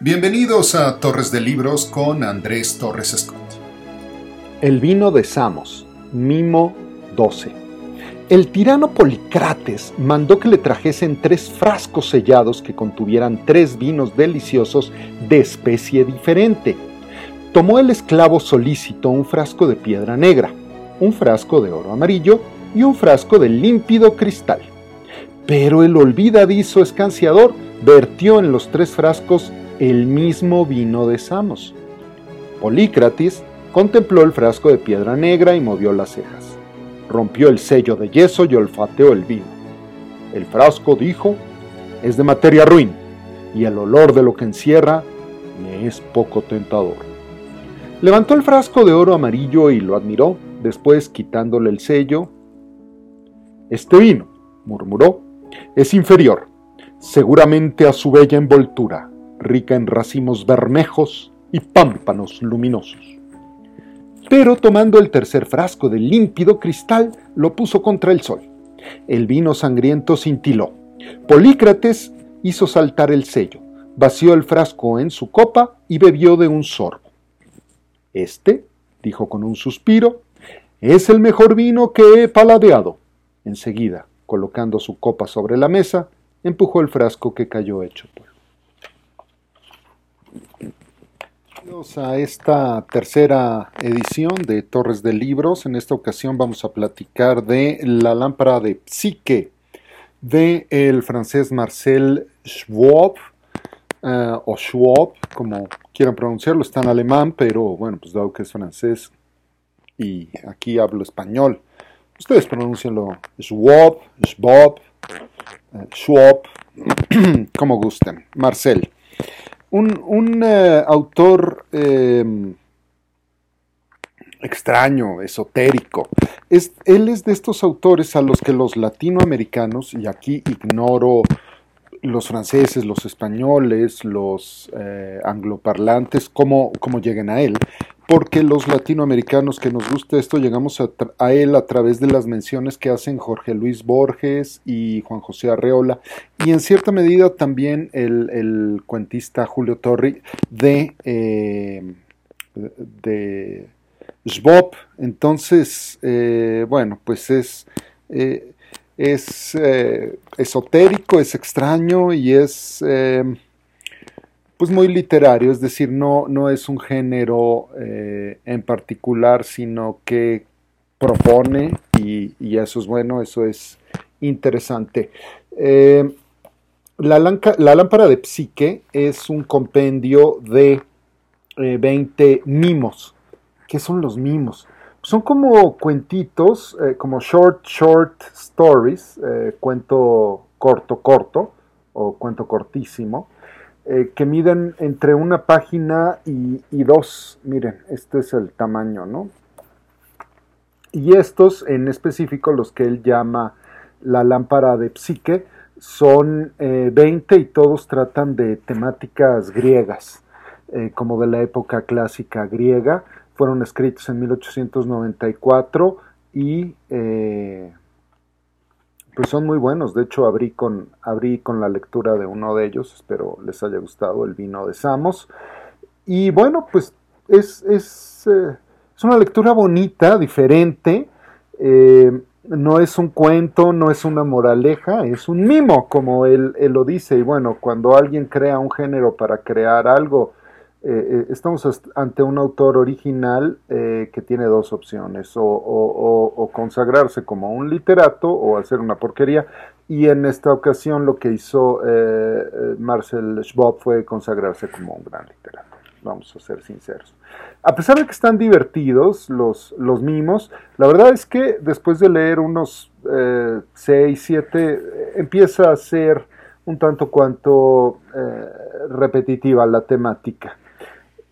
Bienvenidos a Torres de Libros con Andrés Torres Scott. El vino de Samos, Mimo 12. El tirano Policrates mandó que le trajesen tres frascos sellados que contuvieran tres vinos deliciosos de especie diferente. Tomó el esclavo solícito un frasco de piedra negra, un frasco de oro amarillo y un frasco de límpido cristal. Pero el olvidadizo escanciador vertió en los tres frascos el mismo vino de Samos. Polícrates contempló el frasco de piedra negra y movió las cejas. Rompió el sello de yeso y olfateó el vino. El frasco, dijo, es de materia ruin, y el olor de lo que encierra me es poco tentador. Levantó el frasco de oro amarillo y lo admiró, después quitándole el sello. Este vino, murmuró, es inferior, seguramente a su bella envoltura rica en racimos bermejos y pámpanos luminosos. Pero tomando el tercer frasco de límpido cristal, lo puso contra el sol. El vino sangriento cintiló. Polícrates hizo saltar el sello, vació el frasco en su copa y bebió de un sorbo. Este, dijo con un suspiro, es el mejor vino que he paladeado. Enseguida, colocando su copa sobre la mesa, empujó el frasco que cayó hecho polvo. Bienvenidos a esta tercera edición de Torres de Libros. En esta ocasión vamos a platicar de La lámpara de Psique de el francés Marcel Schwab uh, o Schwab, como quieran pronunciarlo, está en alemán, pero bueno, pues dado que es francés y aquí hablo español, ustedes pronuncianlo Schwab, Schwab, uh, Schwab, como gusten. Marcel un, un uh, autor eh, extraño, esotérico. Es, él es de estos autores a los que los latinoamericanos, y aquí ignoro los franceses, los españoles, los eh, angloparlantes, cómo, cómo lleguen a él, porque los latinoamericanos que nos gusta esto llegamos a, él a través de las menciones que hacen Jorge Luis Borges y Juan José Arreola, y en cierta medida también el, cuentista Julio Torri de, eh, de Schwab. Entonces, eh, bueno, pues es, eh, es esotérico, es extraño y es pues muy literario, es decir, no, no es un género eh, en particular, sino que propone y, y, eso es bueno, eso es interesante. Eh, la, lámpara de psique es un compendio de eh, 20 mimos. ¿Qué son los mimos? Son como cuentitos, eh, como short, short stories, cuento corto, corto o cuento cortísimo eh, que miden entre una página y, dos. Miren, este es el tamaño, ¿no? Y estos, en específico, los que él llama la lámpara de psique, son eh, 20 y todos tratan de temáticas griegas, eh, como de la época clásica griega. Fueron escritos en 1894 y pues son muy buenos. De hecho, abrí con, abrí con la lectura de uno de ellos. Espero les haya gustado el vino de Samos. Y bueno, pues es, es, eh, es una lectura bonita, diferente. Eh, no es un cuento, no es una moraleja, es un mimo, como él, él, lo dice. Y bueno, cuando alguien crea un género para crear algo, eh, estamos ante un autor original eh, que tiene dos opciones, o, consagrarse como un literato o hacer una porquería. Y en esta ocasión lo que hizo eh, Marcel Schwab fue consagrarse como un gran literato, vamos a ser sinceros. A pesar de que están divertidos los, los mimos, la verdad es que después de leer unos 6, 7, empieza a ser un tanto cuanto repetitiva la temática.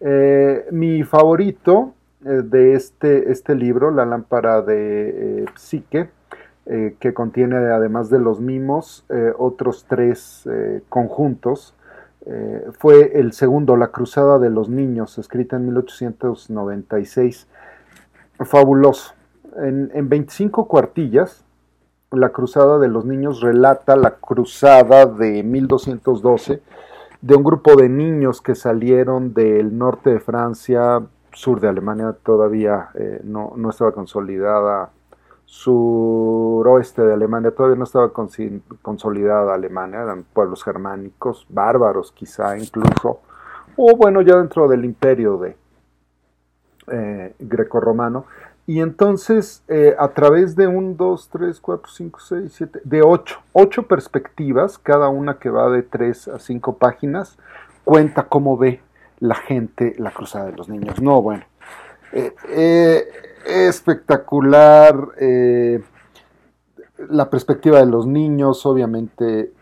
Eh, mi favorito eh, de este, este, libro, La lámpara de eh, Psique, que contiene además de los mimos otros tres conjuntos, fue el segundo, La Cruzada de los Niños, escrita en 1896. Fabuloso. En, en 25 cuartillas, La Cruzada de los Niños relata la cruzada de 1212 de un grupo de niños que salieron del norte de Francia, sur de Alemania todavía eh, no, no, estaba consolidada, suroeste de Alemania todavía no estaba consolidada Alemania, eran pueblos germánicos, bárbaros quizá incluso, o bueno, ya dentro del imperio de eh, grecorromano. Y entonces, eh, a través de un, dos, tres, cuatro, cinco, seis, siete, de ocho, ocho perspectivas, cada una que va de tres a cinco páginas, cuenta cómo ve la gente la cruzada de los niños. No, bueno, eh, espectacular. la perspectiva de los niños, obviamente,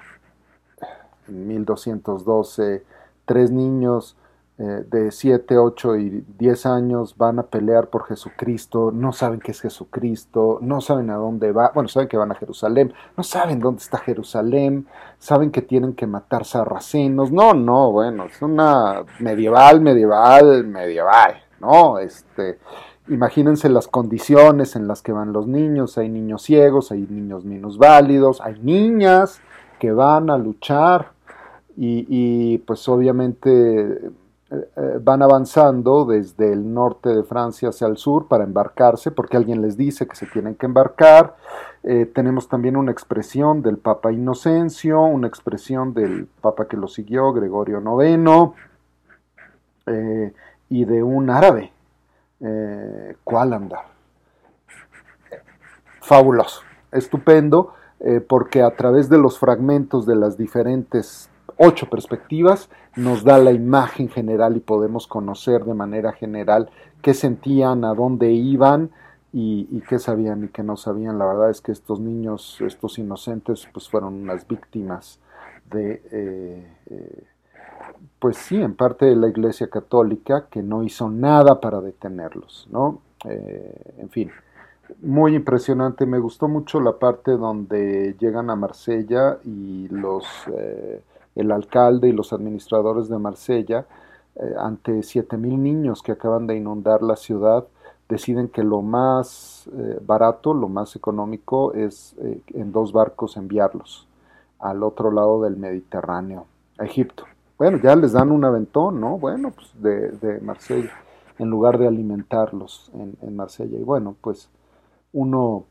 en 1212, tres niños eh, de 7, 8 y 10 años van a pelear por Jesucristo, no saben qué es Jesucristo, no saben a dónde va, bueno, saben que van a Jerusalén, no saben dónde está Jerusalén, saben que tienen que matar sarracenos, no, no, bueno, es una medieval, medieval, medieval, ¿no? Este, imagínense las condiciones en las que van los niños, hay niños ciegos, hay niños minusválidos, hay niñas que van a luchar y, y pues obviamente van avanzando desde el norte de Francia hacia el sur para embarcarse, porque alguien les dice que se tienen que embarcar. Eh, tenemos también una expresión del Papa Inocencio, una expresión del Papa que lo siguió, Gregorio IX, y de un árabe, eh, andar? Fabuloso, estupendo, porque a través de los fragmentos de las diferentes ocho perspectivas, nos da la imagen general y podemos conocer de manera general qué sentían, a dónde iban y, qué sabían y qué no sabían. La verdad es que estos niños, estos inocentes, pues fueron unas víctimas de, eh, eh, pues sí, en parte de la Iglesia Católica que no hizo nada para detenerlos, ¿no? Eh, en fin, muy impresionante. Me gustó mucho la parte donde llegan a Marsella y los el alcalde y los administradores de Marsella, eh, ante 7.000 niños que acaban de inundar la ciudad, deciden que lo más eh, barato, lo más económico es eh, en dos barcos enviarlos al otro lado del Mediterráneo, a Egipto. Bueno, ya les dan un aventón, ¿no? Bueno, pues de, de Marsella, en lugar de alimentarlos en, en Marsella. Y bueno, pues uno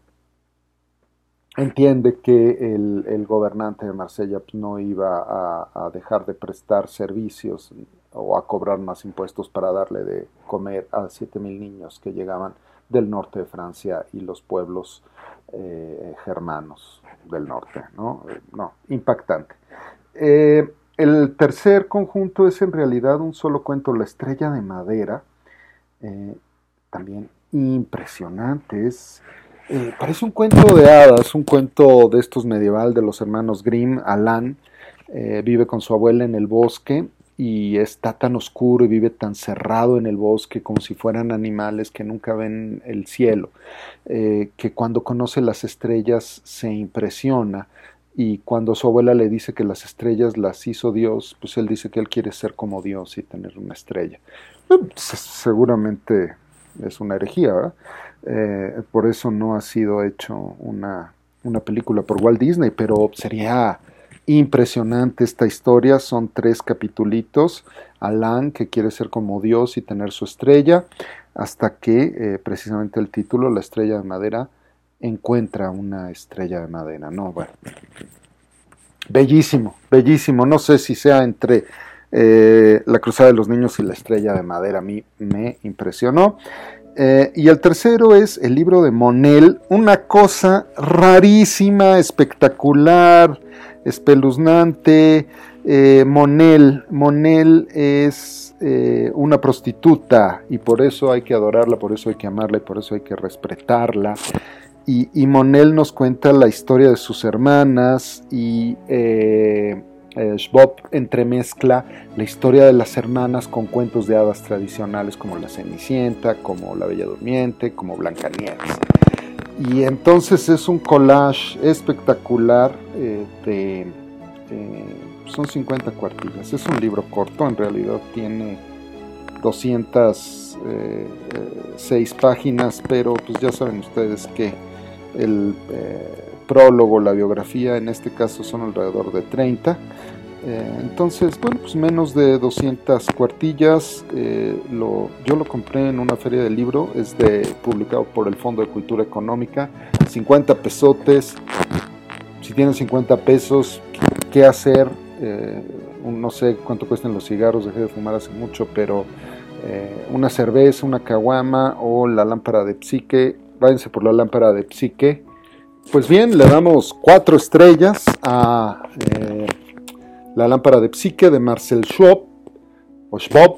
entiende que el, gobernante de Marsella pues, no iba a, dejar de prestar servicios o a cobrar más impuestos para darle de comer a 7.000 niños que llegaban del norte de Francia y los pueblos eh, germanos del norte. No, eh, no impactante. Eh, el tercer conjunto es en realidad un solo cuento, La estrella de madera, también impresionante, es eh, parece un cuento de hadas, un cuento de estos medieval de los hermanos Grimm. Alan eh, vive con su abuela en el bosque y está tan oscuro y vive tan cerrado en el bosque como si fueran animales que nunca ven el cielo, eh, que cuando conoce las estrellas se impresiona y cuando su abuela le dice que las estrellas las hizo Dios, pues él dice que él quiere ser como Dios y tener una estrella. seguramente es una herejía, ¿verdad? Eh, por eso no ha sido hecho una, una, película por Walt Disney, pero sería impresionante esta historia. Son tres capitulitos. Alan, que quiere ser como Dios y tener su estrella, hasta que eh, precisamente el título, La estrella de madera, encuentra una estrella de madera. No, bueno. Bellísimo, bellísimo. No sé si sea entre eh, La Cruzada de los Niños y La Estrella de Madera. A mí me impresionó. Eh, y el tercero es el libro de Monel, una cosa rarísima, espectacular, espeluznante. Eh, Monel, Monel es una prostituta y por eso hay que adorarla, por eso hay que amarla y por eso hay que respetarla. Y, y Monel nos cuenta la historia de sus hermanas y eh, entremezcla la historia de las hermanas con cuentos de hadas tradicionales como la Cenicienta, como la Bella Durmiente, como Blancanieves. Y entonces es un collage espectacular eh, de, son 50 cuartillas. Es un libro corto, en realidad tiene 206 eh, páginas, pero pues ya saben ustedes que el eh, prólogo, la biografía, en este caso son alrededor de 30. Eh, entonces, bueno, pues menos de 200 cuartillas. Eh, lo, yo lo compré en una feria de libro, es de, publicado por el Fondo de Cultura Económica. 50 pesotes. Si tienes 50 pesos, ¿qué hacer? Eh, no sé cuánto cuestan los cigarros, dejé de fumar hace mucho, pero una cerveza, una caguama o la lámpara de psique. Váyanse por la lámpara de psique. Pues bien, le damos cuatro estrellas a la lámpara de psique de Marcel Schwab, o Schwab.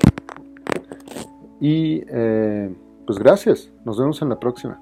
Y eh, pues gracias, nos vemos en la próxima.